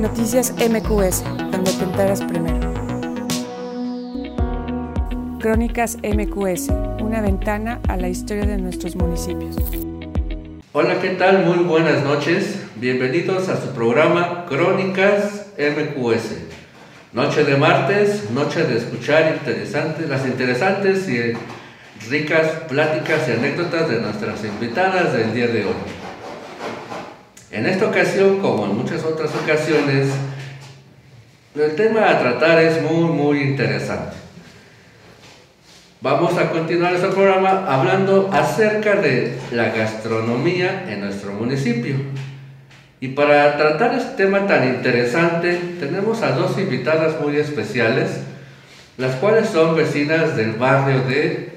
Noticias MQS, donde te enteras primero. Crónicas MQS, una ventana a la historia de nuestros municipios. Hola, ¿qué tal? Muy buenas noches. Bienvenidos a su programa Crónicas MQS. Noche de martes, noche de escuchar interesantes, las interesantes y ricas pláticas y anécdotas de nuestras invitadas del día de hoy. En esta ocasión, como en muchas otras ocasiones, el tema a tratar es muy, muy interesante. Vamos a continuar este programa hablando acerca de la gastronomía en nuestro municipio. Y para tratar este tema tan interesante, tenemos a dos invitadas muy especiales, las cuales son vecinas del barrio de,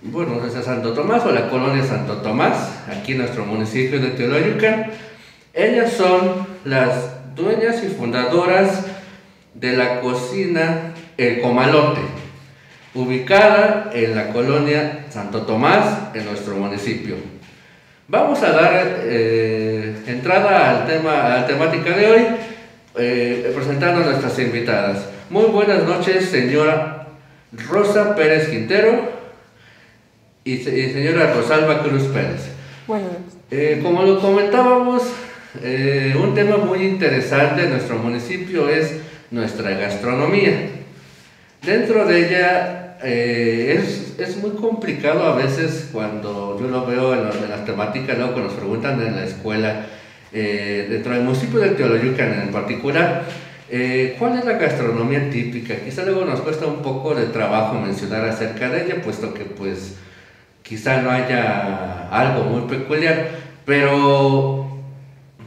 bueno, de Santo Tomás o la colonia Santo Tomás, aquí en nuestro municipio de Teoloyucan ellas son las dueñas y fundadoras de la cocina El Comalote, ubicada en la colonia Santo Tomás, en nuestro municipio. Vamos a dar eh, entrada al tema, a la temática de hoy, eh, presentando a nuestras invitadas. Muy buenas noches, señora Rosa Pérez Quintero y, señora Rosalba Cruz Pérez. Bueno. Eh, como lo comentábamos, eh, un tema muy interesante en nuestro municipio es nuestra gastronomía. Dentro de ella eh, es, muy complicado a veces cuando yo lo veo en, las temáticas, luego que nos preguntan en la escuela, eh, dentro del municipio de Teoloyucan en particular, ¿cuál es la gastronomía típica? Quizá luego nos cuesta un poco de trabajo mencionar acerca de ella, puesto que pues quizá no haya algo muy peculiar, pero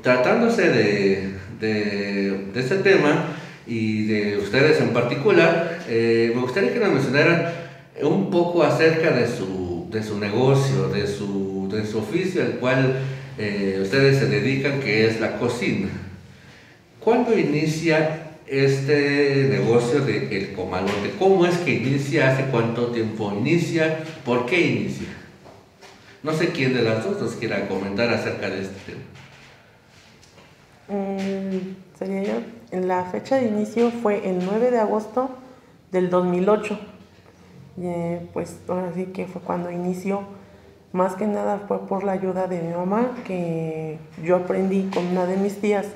tratándose de, este tema y de ustedes en particular, eh, me gustaría que nos mencionaran un poco acerca de su, negocio, de su, oficio al cual eh, ustedes se dedican, que es la cocina. ¿Cuándo inicia este negocio de Comalote? ¿Cómo es que inicia? ¿Hace cuánto tiempo inicia? ¿Por qué inicia? No sé quién de las dos nos quiera comentar acerca de este tema. Mm, sería yo. La fecha de inicio fue el 9 de agosto del 2008. Eh, pues ahora sí que fue cuando inició. Más que nada fue por la ayuda de mi mamá, que yo aprendí con una de mis tías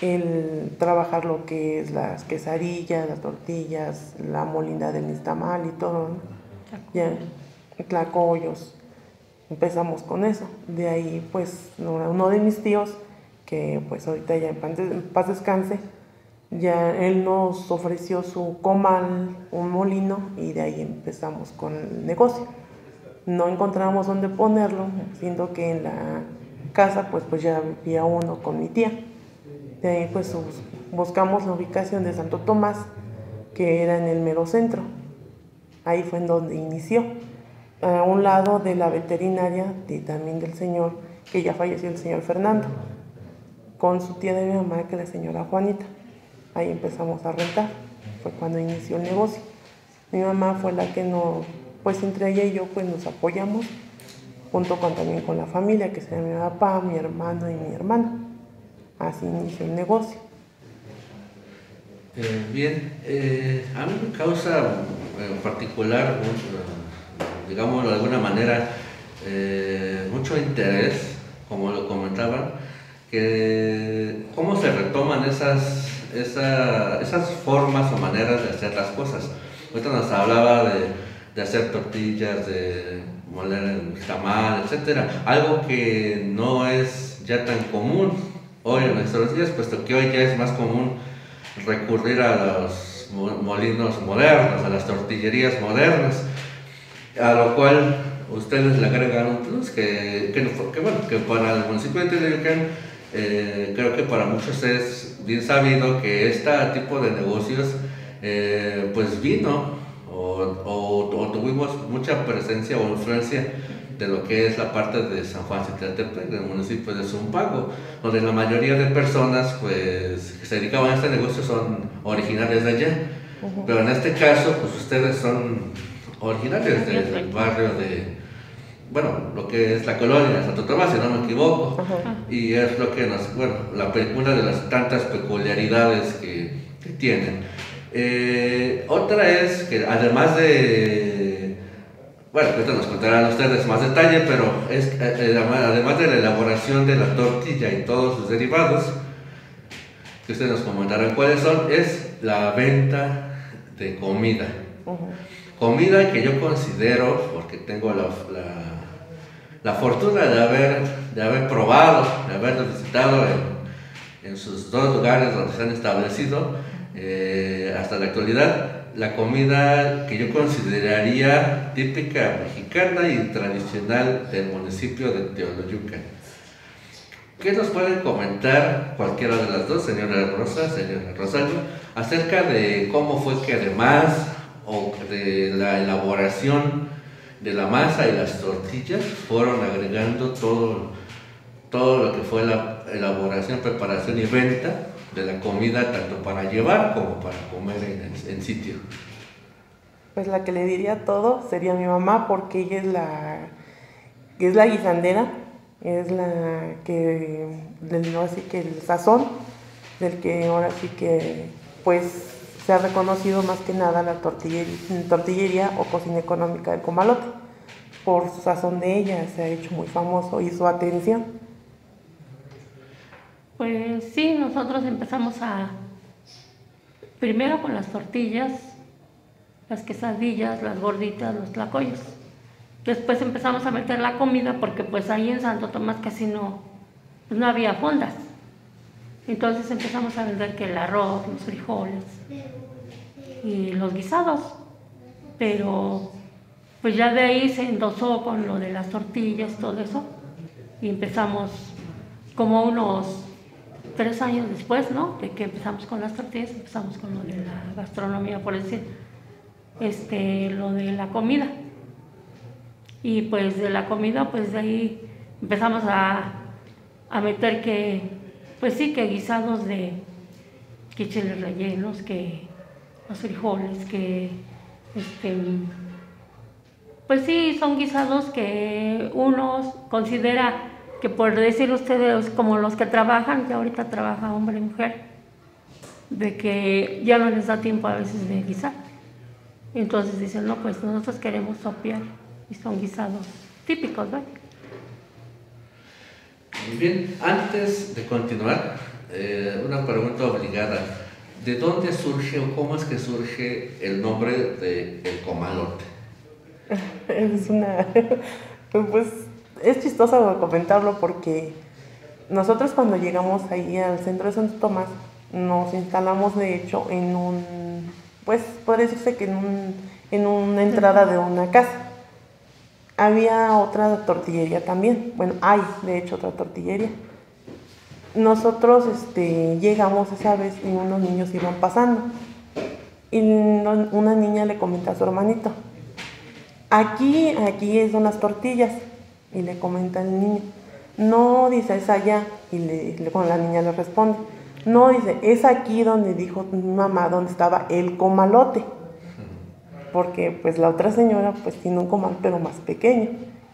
el trabajar lo que es las quesadillas, las tortillas, la molina del nistamal y todo. ¿no? Ya, tlacoyos. Empezamos con eso. De ahí, pues, uno de mis tíos que pues ahorita ya en paz descanse, ya él nos ofreció su comal, un molino, y de ahí empezamos con el negocio. No encontramos dónde ponerlo, siendo que en la casa pues, pues ya vivía uno con mi tía. De ahí pues buscamos la ubicación de Santo Tomás, que era en el mero centro. Ahí fue en donde inició. A un lado de la veterinaria y también del señor, que ya falleció el señor Fernando con su tía de mi mamá, que es la señora Juanita. Ahí empezamos a rentar, fue cuando inició el negocio. Mi mamá fue la que nos, pues entre ella y yo, pues nos apoyamos, junto con también con la familia, que sería mi papá, mi hermano y mi hermana. Así inició el negocio. Eh, bien, eh, a mí me causa eh, en particular, digamos de alguna manera, mucho interés, como lo comentaban, que cómo se retoman esas, esas formas o maneras de hacer las cosas. Ahorita nos hablaba de, de hacer tortillas, de moler el tamal, etc. Algo que no es ya tan común hoy en nuestros días, puesto que hoy ya es más común recurrir a los molinos modernos, a las tortillerías modernas, a lo cual ustedes le agregan un plus que, que, bueno, que para el municipio de Telecán eh, creo que para muchos es bien sabido que este tipo de negocios eh, pues vino o, tuvimos mucha presencia o influencia de lo que es la parte de San Juan Citlaltepec, del municipio de Zumpago, donde la mayoría de personas pues, que se dedicaban a este negocio son originarios de allá. Pero en este caso, pues ustedes son originarios del barrio de, bueno, lo que es la colonia Santo Tomás, si no me equivoco, y es lo que nos, bueno, la, una de las tantas peculiaridades que, que tienen. Eh, otra es que además de, bueno, esto nos contarán ustedes más detalle, pero es, eh, eh, además de la elaboración de la tortilla y todos sus derivados, que ustedes nos comentarán cuáles son, es la venta de comida. Comida que yo considero, porque tengo la, la, fortuna de haber, de haber probado, de haber visitado en, en sus dos lugares donde se han establecido, eh, hasta la actualidad, la comida que yo consideraría típica mexicana y tradicional del municipio de Teoloyucan. ¿Qué nos pueden comentar cualquiera de las dos, señora Rosa, señora Rosario, acerca de cómo fue que además o de la elaboración de la masa y las tortillas fueron agregando todo, todo lo que fue la elaboración, preparación y venta de la comida tanto para llevar como para comer en, sitio? Pues la que le diría todo sería mi mamá porque ella es la, es la guisandera, es la que, del, así que el sazón, del que ahora sí que pues se ha reconocido más que nada la tortillería, o cocina económica del Comalote. Por su sazón de ella se ha hecho muy famoso y su atención. Pues sí, nosotros empezamos a, primero con las tortillas, las quesadillas, las gorditas, los tlacoyos. Después empezamos a meter la comida porque pues ahí en Santo Tomás casi no, no había fondas. Entonces empezamos a vender que el arroz, los frijoles y los guisados. Pero pues ya de ahí se endosó con lo de las tortillas, todo eso. Y empezamos como unos tres años después, ¿no? De que empezamos con las tortillas, empezamos con lo de la gastronomía, por decir, este, lo de la comida. Y pues de la comida, pues de ahí empezamos a, a meter que pues sí, que guisados de quicheles rellenos, que los frijoles, que este, pues sí, son guisados que uno considera que por decir ustedes como los que trabajan, que ahorita trabaja hombre y mujer, de que ya no les da tiempo a veces de guisar. Entonces dicen, no, pues nosotros queremos sopiar y son guisados típicos, ¿verdad? Muy bien, antes de continuar, eh, una pregunta obligada. ¿De dónde surge o cómo es que surge el nombre de El Comalote? Es una... Pues es chistoso comentarlo porque nosotros cuando llegamos ahí al centro de Santo Tomás nos instalamos de hecho en un, pues puede decirse que en, un, en una entrada de una casa había otra tortillería también. Bueno, hay de hecho otra tortillería. Nosotros este, llegamos esa vez y unos niños iban pasando. Y una niña le comenta a su hermanito, aquí, aquí es unas tortillas. Y le comenta el niño, no, dice, es allá. Y le, la niña le responde, no, dice, es aquí donde dijo mi mamá, donde estaba el comalote porque pues la otra señora pues tiene un comal pero más pequeño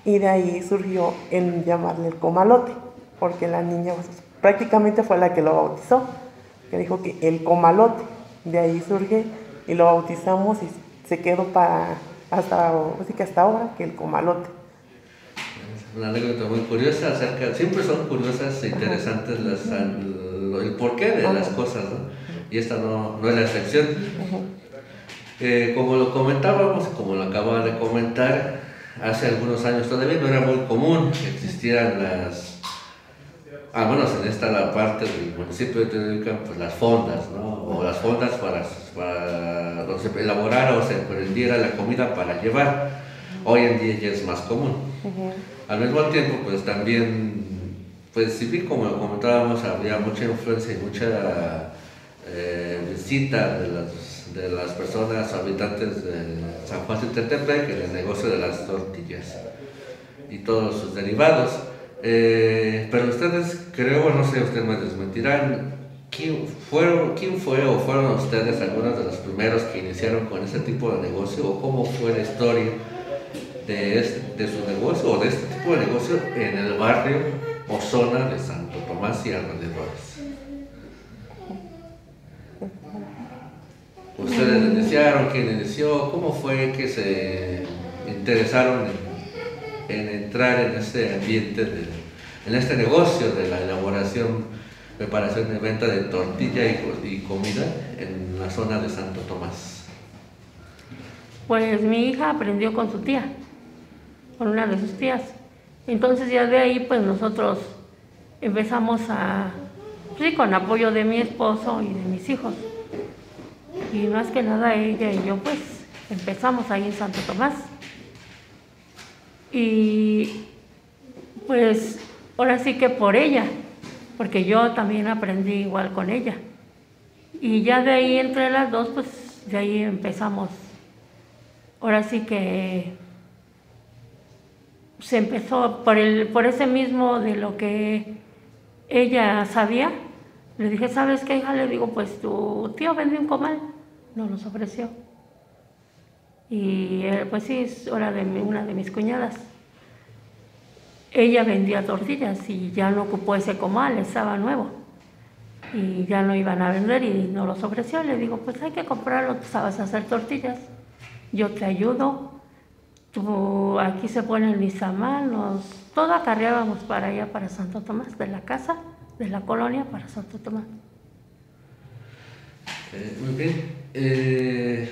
y de ahí surgió el llamarle el comalote, porque la niña pues, prácticamente fue la que lo bautizó, que dijo que el comalote, de ahí surge y lo bautizamos y se quedó para hasta, así que hasta ahora que el comalote. Una anécdota muy curiosa acerca, siempre son curiosas e interesantes las, el, porqué de las cosas, ¿no? Y esta no, no es la excepción. Eh, como lo comentábamos, como lo acababa de comentar, hace algunos años todavía no era muy común que existieran las, al menos en esta la parte del municipio de Teneduca, pues las fondas, ¿no? O las fondas para, para donde se elaborara o se prendiera la comida para llevar. Hoy en día ya es más común. Al mismo tiempo, pues también, pues si bien como comentábamos, había mucha influencia y mucha eh, visita de las de las personas habitantes de San Juan de Tetepec en el negocio de las tortillas y todos sus derivados. Eh, pero ustedes, creo, no sé, ustedes me desmentirán, ¿quién, fueron, ¿quién fue o fueron ustedes algunos de los primeros que iniciaron con ese tipo de negocio o cómo fue la historia de, este, de su negocio o de este tipo de negocio en el barrio o zona de Santo Tomás y alrededores. ¿Ustedes iniciaron? ¿Quién inició? ¿Cómo fue que se interesaron en, en entrar en este ambiente, de, en este negocio de la elaboración, preparación y venta de tortilla y, y comida en la zona de Santo Tomás? Pues mi hija aprendió con su tía, con una de sus tías. Entonces ya de ahí pues nosotros empezamos a, sí, con apoyo de mi esposo y de mis hijos. Y más que nada ella y yo pues empezamos ahí en Santo Tomás. Y pues ahora sí que por ella, porque yo también aprendí igual con ella. Y ya de ahí entre las dos pues de ahí empezamos. Ahora sí que se empezó por, el, por ese mismo de lo que ella sabía. Le dije, ¿sabes qué, hija? Le digo, pues tu tío vendió un comal. Nos los ofreció. Y eh, pues sí, es hora de una de mis cuñadas. Ella vendía tortillas y ya no ocupó ese comal, estaba nuevo. Y ya no iban a vender y nos los ofreció. Le digo, pues hay que comprarlo, tú sabes hacer tortillas. Yo te ayudo, aquí se pone el Nizamal, nos, todo acarreábamos para allá, para Santo Tomás, de la casa, de la colonia para Santo Tomás. Muy bien. Eh,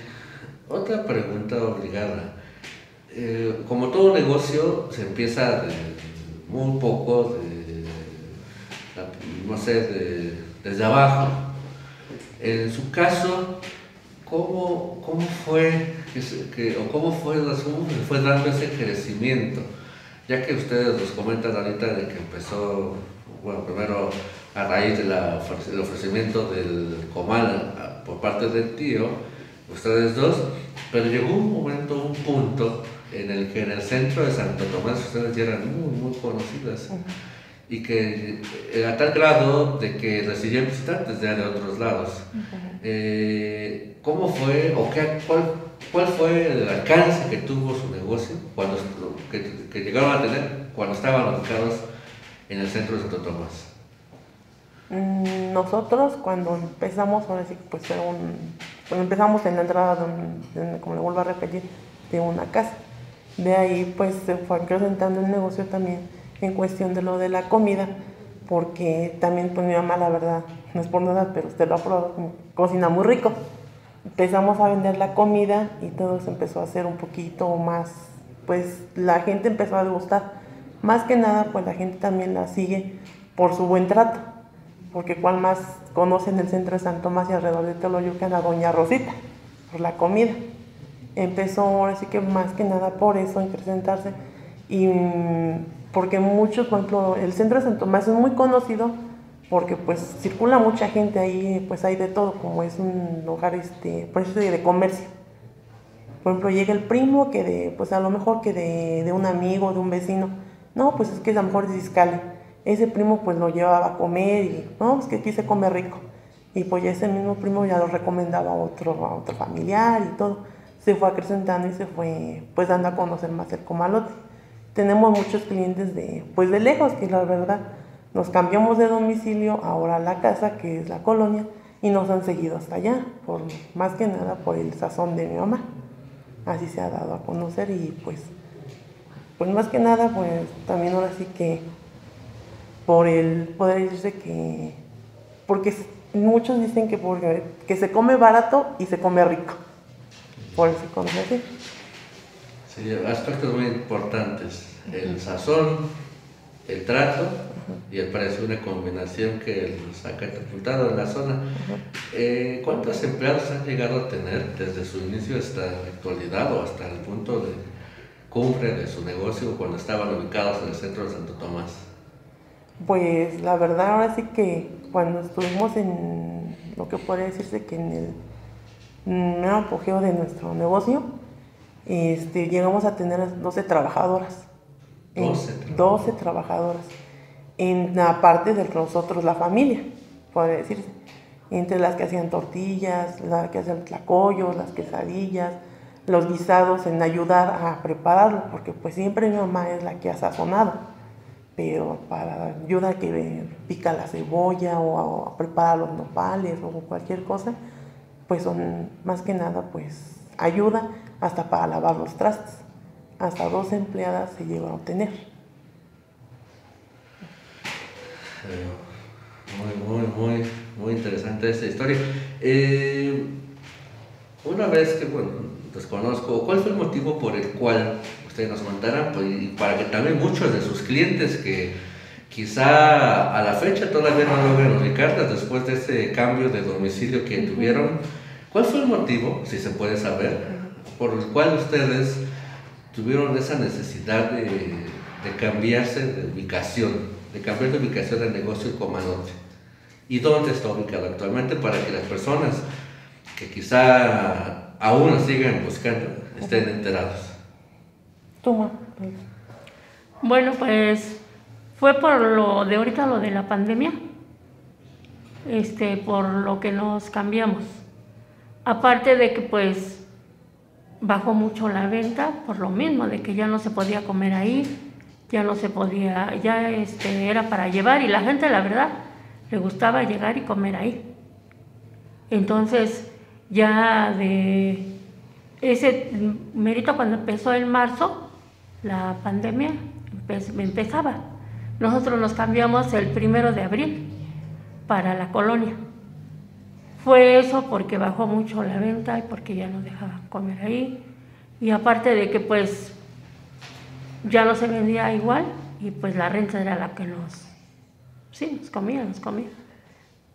otra pregunta obligada. Eh, como todo negocio, se empieza de muy poco, no sé, de- desde abajo. En su caso, ¿cómo, cómo fue que, o cómo fue, cómo fue dando ese crecimiento? Ya que ustedes nos comentan ahorita de que empezó, bueno, primero a raíz del ofrecimiento del comal a- por parte del tío, ustedes dos, pero llegó un momento, un punto en el que en el centro de Santo Tomás ustedes ya eran muy, muy conocidas y que eh, a tal grado de que recibían visitantes ya de otros lados. Eh, ¿Cómo fue o qué, cuál, cuál fue el alcance que tuvo su negocio cuando que, que llegaron a tener cuando estaban ubicados en el centro de Santo Tomás? Mm, Nosotros cuando empezamos, ahora sí, pues era un, cuando empezamos en la entrada, de un- como le vuelvo a repetir, de una casa. De ahí pues se fue acrecentando el negocio también en cuestión de lo de la comida, porque también pues mi mamá la verdad, no es por nada, pero usted lo ha probado, cocina muy rico. Empezamos a vender la comida y todo se empezó a hacer un poquito más, pues la gente empezó a gustar. Más que nada pues la gente también la sigue por su buen trato porque cuál más conocen el centro de San Tomás y alrededor de Teoloyucan a Doña Rosita, por la comida. Empezó ahora que más que nada por eso, en presentarse, y mm, porque muchos, por ejemplo, el centro de San Tomás es muy conocido porque pues circula mucha gente ahí, pues hay de todo, como es un lugar, este, por eso de comercio. Por ejemplo, llega el primo que de, pues a lo mejor que de, de un amigo, de un vecino. No, pues es que a lo mejor es Iscali. Ese primo pues lo llevaba a comer y, no, pues que aquí se come rico. Y pues ya ese mismo primo ya lo recomendaba a otro, a otro familiar y todo. Se fue acrecentando y se fue pues dando a conocer más el comalote. Tenemos muchos clientes de, pues de lejos, que la verdad, nos cambiamos de domicilio ahora a la casa, que es la colonia, y nos han seguido hasta allá, por, más que nada por el sazón de mi mamá así se ha dado a conocer y pues pues más que nada pues también ahora sí que por el poder decirse que porque muchos dicen que porque que se come barato y se come rico por eso se así Sí, aspectos muy importantes. El sazón, el trato y el precio, una combinación que los ha catapultado en la zona. Eh, ¿Cuántos empleados han llegado a tener desde su inicio hasta la actualidad o hasta el punto de cumbre de su negocio cuando estaban ubicados en el centro de Santo Tomás? Pues la verdad ahora sí que cuando estuvimos en lo que podría decirse que en el mero apogeo de nuestro negocio, este, llegamos a tener 12 trabajadoras. En- 12 12 trabajadoras. En la parte de nosotros, la familia, podría decirse. Entre las que hacían tortillas, las que hacían tlacoyos, las quesadillas, los guisados, en ayudar a prepararlo, porque pues siempre mi mamá es la que ha sazonado, pero para ayuda que pica la cebolla o a, preparar los nopales o cualquier cosa, pues son más que nada pues ayuda hasta para lavar los trastes. Hasta dos empleadas se lleva a obtener. Muy, muy, muy, muy interesante esta historia. Eh, una vez que, bueno, desconozco, ¿cuál fue el motivo por el cual nos mandaran? Pues, y para que también muchos de sus clientes que quizá a la fecha todavía no logran ubicarlas después de ese cambio de domicilio que tuvieron, ¿cuál fue el motivo, si se puede saber, por el cual ustedes tuvieron esa necesidad de, de cambiarse de ubicación, de cambiar de ubicación del negocio Comanote? ¿Y dónde está ubicado actualmente para que las personas que quizá aún sigan buscando estén enterados. Bueno, pues fue por lo de ahorita lo de la pandemia, este, por lo que nos cambiamos. Aparte de que pues bajó mucho la venta, por lo mismo, de que ya no se podía comer ahí, ya no se podía, ya este, era para llevar y la gente la verdad le gustaba llegar y comer ahí. Entonces, ya de ese mérito cuando empezó en marzo, la pandemia empezaba. Nosotros nos cambiamos el primero de abril para la colonia. Fue eso porque bajó mucho la venta y porque ya no dejaban comer ahí. Y aparte de que pues ya no se vendía igual y pues la renta era la que nos, sí, nos comía, nos comía.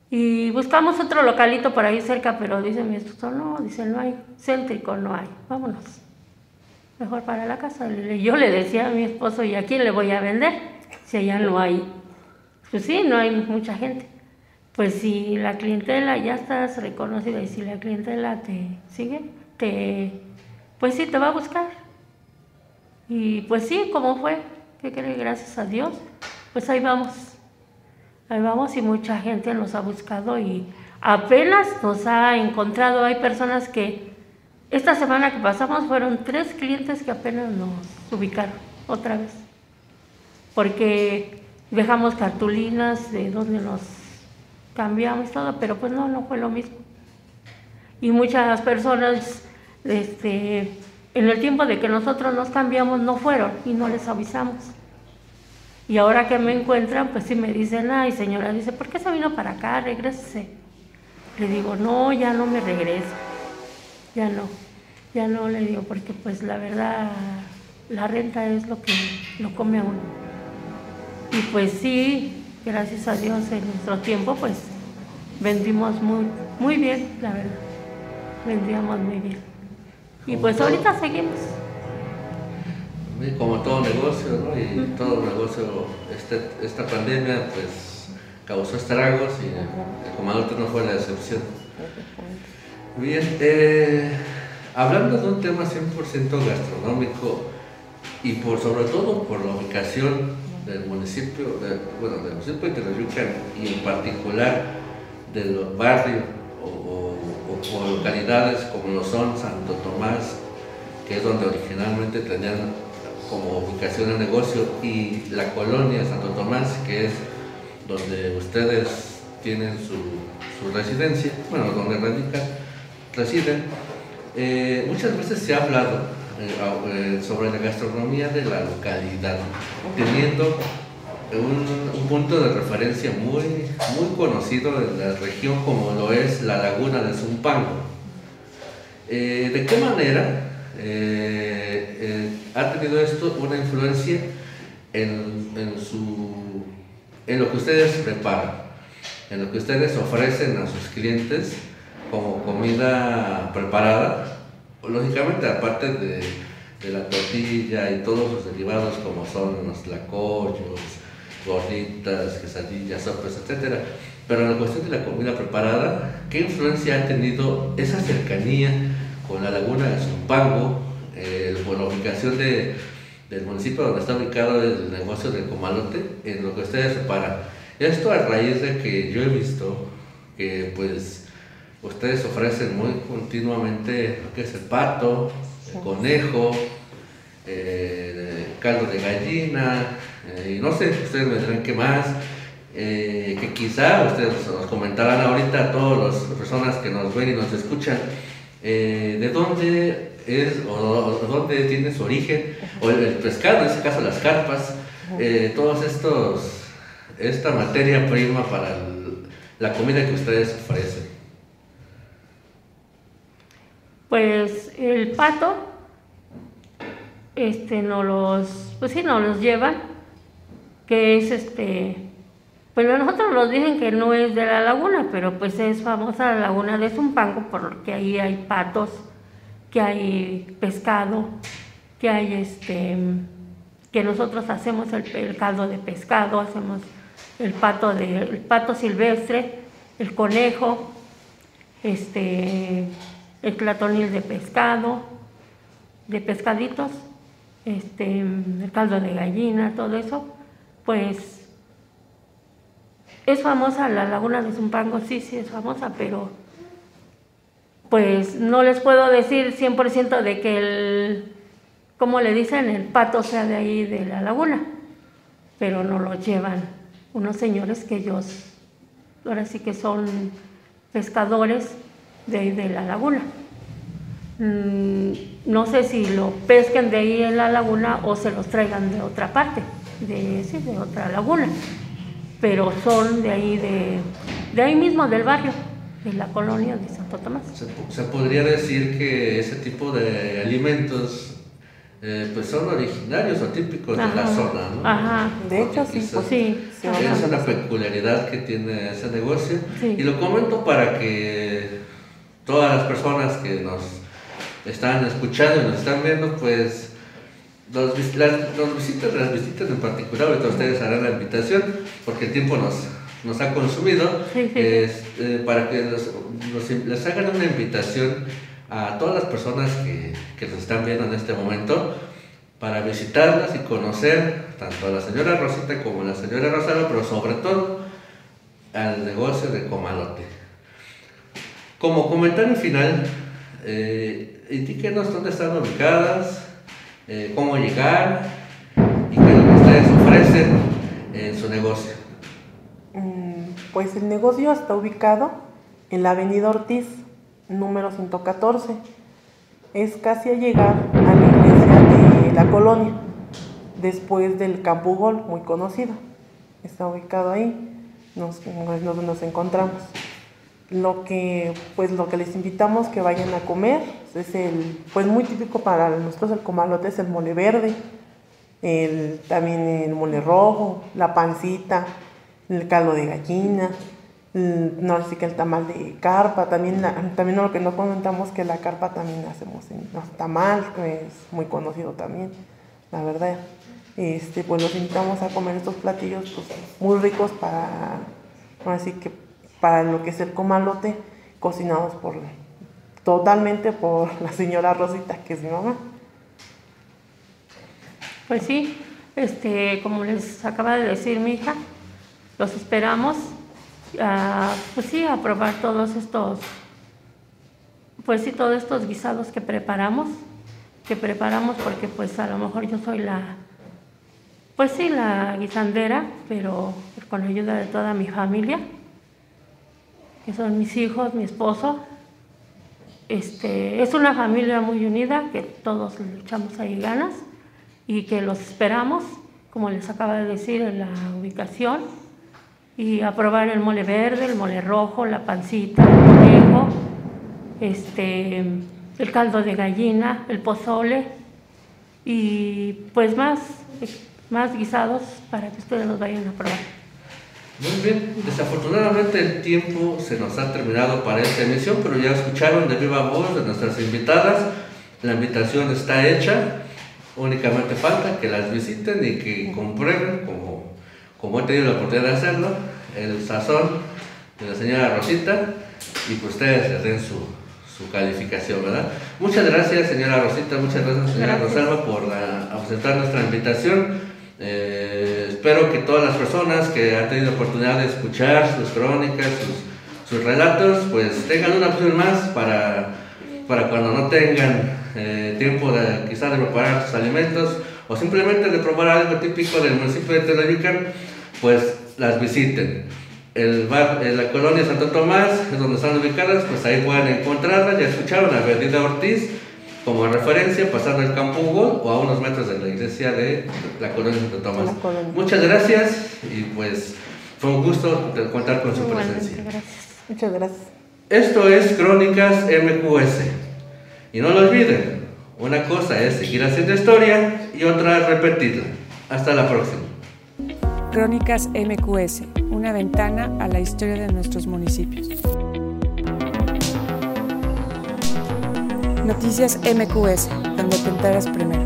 Y buscamos otro localito por ahí cerca, pero dice mi esposo, no, dice, no hay, céntrico no hay, vámonos. Mejor para la casa. Yo le decía a mi esposo, ¿y a quién le voy a vender? Si allá no hay, pues sí, no hay mucha gente. Pues si la clientela ya estás reconocida y si la clientela te sigue, te, pues sí, te va a buscar. Y pues sí, ¿cómo fue? ¿Qué cree? Gracias a Dios. Pues ahí vamos. Ahí vamos y mucha gente nos ha buscado y apenas nos ha encontrado. Hay personas que esta semana que pasamos fueron tres clientes que apenas nos ubicaron otra vez. Porque dejamos cartulinas de donde nos cambiamos todo, pero pues no, no fue lo mismo. Y muchas personas, este, en el tiempo de que nosotros nos cambiamos, no fueron y no les avisamos. Y ahora que me encuentran, pues sí me dicen, ay señora, dice, ¿por qué se vino para acá? Regrese. Le digo, no, ya no me regreso. Ya no. Ya no le digo, porque pues la verdad, la renta es lo que lo come a uno. Y pues sí, gracias a Dios en nuestro tiempo, pues vendimos muy, muy bien, la verdad. Vendíamos muy bien. Y pues ahorita seguimos como todo negocio, ¿no? Y todo negocio, este, esta pandemia, pues causó estragos y el comandante no fue la excepción. Bien, eh, hablando de un tema 100% gastronómico y por sobre todo por la ubicación del municipio, bueno, del municipio de Telayucan y en particular del barrio o, o localidades como lo son Santo Tomás, que es donde originalmente tenían como ubicación de negocio y la colonia Santo Tomás, que es donde ustedes tienen su, residencia, bueno, donde radican, residen, eh, muchas veces se ha hablado eh, eh, sobre la gastronomía de la localidad, teniendo un, punto de referencia muy, muy conocido en la región como lo es la laguna de Zumpango. ¿De qué manera ha tenido esto una influencia en, en, su, en lo que ustedes preparan, en lo que ustedes ofrecen a sus clientes como comida preparada, lógicamente aparte de, de la tortilla y todos los derivados como son los lacollos, gorditas, quesadillas, sopas, etc. Pero en la cuestión de la comida preparada, ¿qué influencia ha tenido esa cercanía con la laguna de Zumpango, eh, por la ubicación de, del municipio donde está ubicado el negocio del Comalote, en lo que ustedes separan. Esto a raíz de que yo he visto que pues ustedes ofrecen muy continuamente lo que es el pato, conejo, caldo de gallina, y no sé, ustedes me dirán qué más. que quizá ustedes nos comentarán ahorita a todas las personas que nos ven y nos escuchan, de dónde es o, dónde tiene su origen, o el, pescado, en este caso las carpas, eh, todos estos, esta materia prima para la comida que ustedes ofrecen. Pues el pato, este, no los, pues sí, no los llevan, que es este, pues nosotros nos dicen que no es de la laguna, pero pues es famosa la laguna de Zumpango porque ahí hay patos que hay pescado, que hay este, que nosotros hacemos el, caldo de pescado, hacemos el pato, de, el pato silvestre, el conejo, este, el platonil de pescado, de pescaditos, este, el caldo de gallina, todo eso, pues es famosa la laguna de Zumpango, sí, sí es famosa, pero pues no les puedo decir 100% de que el, como le dicen, el pato sea de ahí de la laguna, pero no lo llevan unos señores que ellos, ahora sí que son pescadores de ahí de la laguna. Mm, no sé si lo pesquen de ahí en la laguna o se los traigan de otra parte, de, sí, de otra laguna, pero son de ahí, de, de ahí mismo del barrio en la colonia de Santo Tomás. Se, podría decir que ese tipo de alimentos eh, pues son originarios o típicos de la zona, ¿no? Ajá. De hecho, sí, pues sí. Es una peculiaridad que tiene ese negocio. Y lo comento para que todas las personas que nos están escuchando y nos están viendo, pues los, los visitas, las visitas en particular, ahorita ustedes harán la invitación, porque el tiempo nos, nos ha consumido, eh, para que les hagan una invitación a todas las personas que, que nos están viendo en este momento para visitarlas y conocer tanto a la señora Rosita como a la señora Rosario, pero sobre todo al negocio de Comalote. Como comentario final, eh, indíquenos dónde están ubicadas, eh, cómo llegar y qué es lo que ustedes ofrecen en su negocio. Pues el negocio está ubicado en la avenida Ortiz, número 114. Es casi a llegar a la iglesia de la colonia, después del Campo Gol, muy conocido. Está ubicado ahí, nos, nos, nos encontramos. Lo que, pues lo que les invitamos que vayan a comer es el, pues muy típico para nosotros el comalote es el mole verde, el, también el mole rojo, la pancita, el caldo de gallina, no sé que el tamal de carpa, también, también lo que no comentamos que la carpa también hacemos en los tamal, que es muy conocido también, la verdad. Este, pues los invitamos a comer estos platillos pues, muy ricos para, así que para lo que es el comalote, cocinados por totalmente por la señora Rosita, que es mi mamá. Pues sí, este, como les acaba de decir mi hija, los esperamos, a, pues sí, a probar todos estos, pues sí, todos estos guisados que preparamos, que preparamos porque pues a lo mejor yo soy la, pues sí, la guisandera, pero con la ayuda de toda mi familia, que son mis hijos, mi esposo. Este, es una familia muy unida, que todos le echamos ahí ganas y que los esperamos, como les acaba de decir, en la ubicación y a probar el mole verde, el mole rojo, la pancita, el conejo, este, el caldo de gallina, el pozole y pues más, más guisados para que ustedes los vayan a probar. Muy bien, desafortunadamente el tiempo se nos ha terminado para esta emisión, pero ya escucharon de viva voz de nuestras invitadas, la invitación está hecha, únicamente falta que las visiten y que comprueben como como he tenido la oportunidad de hacerlo, el sazón de la señora Rosita y que ustedes les den su, su calificación, ¿verdad? Muchas gracias, señora Rosita, muchas gracias, señora Rosalba, por aceptar nuestra invitación. Eh, espero que todas las personas que han tenido oportunidad de escuchar sus crónicas, sus, sus relatos, pues tengan una opción más para, para cuando no tengan eh, tiempo de, quizás de preparar sus alimentos o simplemente de probar algo típico del municipio de Televican, pues las visiten. El bar, en la colonia Santo Tomás, es donde están ubicadas, pues ahí pueden encontrarlas. Ya escucharon a Avenida Ortiz como referencia, pasando el Campo Hugo o a unos metros de la iglesia de la colonia Santo Tomás. Muchas gracias y pues fue un gusto contar con su presencia. Muchas gracias. Esto es Crónicas MQS. Y no lo olviden, una cosa es seguir haciendo historia y otra es repetirla. Hasta la próxima. Crónicas MQS, una ventana a la historia de nuestros municipios. Noticias MQS, donde te enteras primero.